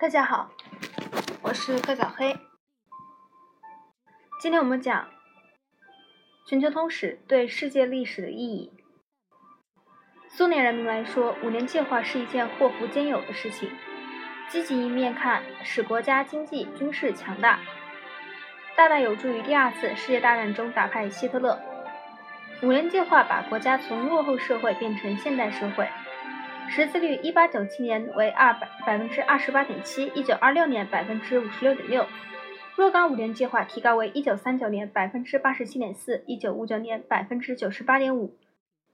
大家好，我是柯小黑。今天我们讲全球通史对世界历史的意义。苏联人民来说，五年计划是一件祸福兼有的事情。积极一面看，使国家经济、军事强大，大大有助于第二次世界大战中打败希特勒。五年计划把国家从落后社会变成现代社会。识字率一八九七年为二百百分之二十八点七，一九二六年百分之五十六点六。若干五年计划提高为一九三九年百分之八十七点四，一九五九年百分之九十八点五。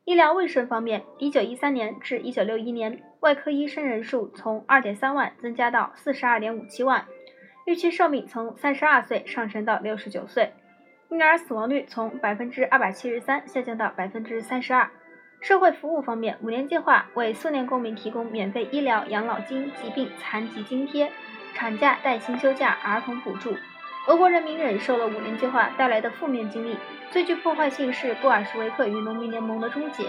医疗卫生方面，一九一三年至一九六一年，外科医生人数从二点三万增加到四十二点五七万，预期寿命从三十二岁上升到六十九岁，婴儿死亡率从百分之二百七十三下降到百分之三十二。社会服务方面，五年计划为苏联公民提供免费医疗、养老金、疾病残疾津贴、产假带薪休假、儿童补助。俄国人民忍受了五年计划带来的负面经历，最具破坏性是布尔什维克与农民联盟的终结。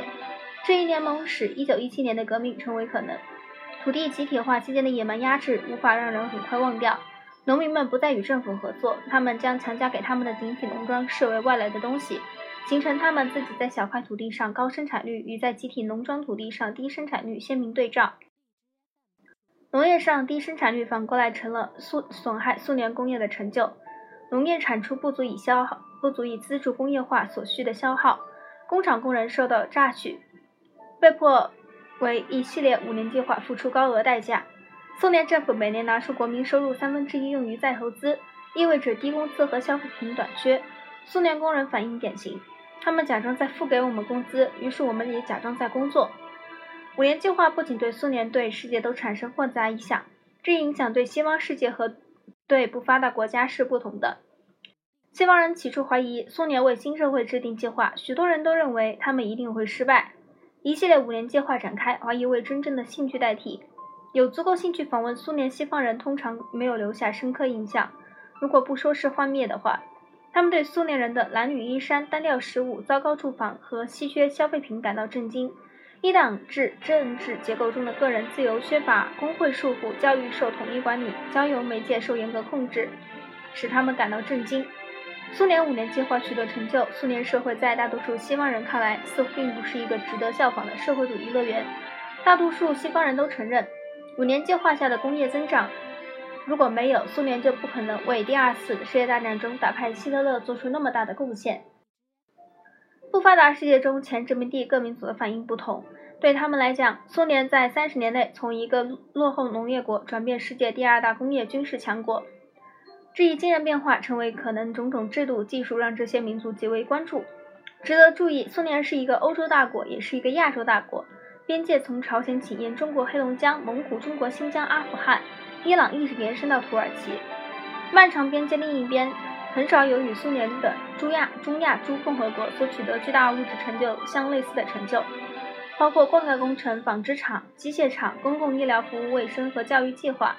这一联盟使1917年的革命成为可能。土地集体化期间的野蛮压制无法让人很快忘掉。农民们不再与政府合作，他们将强加给他们的集体农庄视为外来的东西。形成他们自己在小块土地上高生产率与在集体农庄土地上低生产率鲜明对照。农业上低生产率反过来成了苏损害苏联工业的成就。农业产出不足以消耗，不足以资助工业化所需的消耗，工厂工人受到榨取，被迫为一系列五年计划付出高额代价。苏联政府每年拿出国民收入三分之一用于再投资，意味着低工资和消费品短缺。苏联工人反应典型。他们假装在付给我们工资，于是我们也假装在工作。五年计划不仅对苏联，对世界都产生混杂影响，这影响对西方世界和对不发达国家是不同的。西方人起初怀疑苏联为新社会制定计划，许多人都认为他们一定会失败。一系列五年计划展开，怀疑为真正的兴趣代替。有足够兴趣访问苏联西方人通常没有留下深刻印象，如果不说是幻灭的话。他们对苏联人的褴褛衣衫、单调食物、糟糕住房和稀缺消费品感到震惊。一党制政治结构中的个人自由缺乏，工会束缚，教育受统一管理，交友媒介受严格控制，使他们感到震惊。苏联五年计划取得成就，苏联社会在大多数西方人看来似乎并不是一个值得效仿的社会主义乐园。大多数西方人都承认，五年计划下的工业增长。如果没有苏联，就不可能为第二次世界大战中打败希特勒做出那么大的贡献。不发达世界中前殖民地各民族的反应不同，对他们来讲，苏联在三十年内从一个落后农业国转变世界第二大工业军事强国，这一惊人变化成为可能种种制度技术让这些民族极为关注。值得注意，苏联是一个欧洲大国，也是一个亚洲大国，边界从朝鲜起沿中国黑龙江、蒙古、中国新疆、阿富汗。伊朗一直延伸到土耳其，漫长边界另一边，很少有与苏联的中亚、中亚诸共和国所取得巨大物质成就相类似的成就，包括灌溉工程、纺织厂、机械厂、公共医疗服务、卫生和教育计划。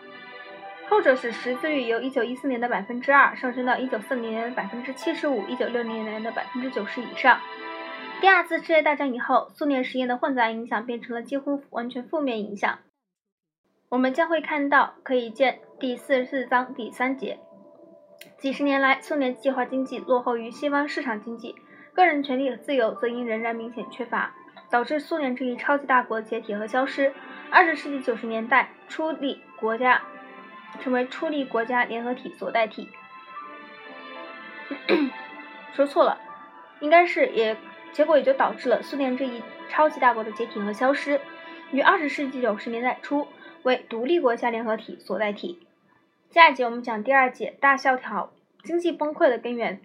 后者使识字率由1914年的百分之二上升到1940年的百分之七十五，1960年的百分之九十以上。第二次世界大战以后，苏联实验的混杂影响变成了几乎完全负面影响。我们将会看到，可以见第四十四章第三节。几十年来，苏联计划经济落后于西方市场经济，个人权利和自由则因仍然明显缺乏，导致苏联这一超级大国解体和消失。二十世纪九十年代，初立国家成为初立国家联合体所代替。说错了，应该是也结果也就导致了苏联这一超级大国的解体和消失。于二十世纪九十年代初。为独立国家联合体所代替。下一节我们讲第二节大萧条经济崩溃的根源。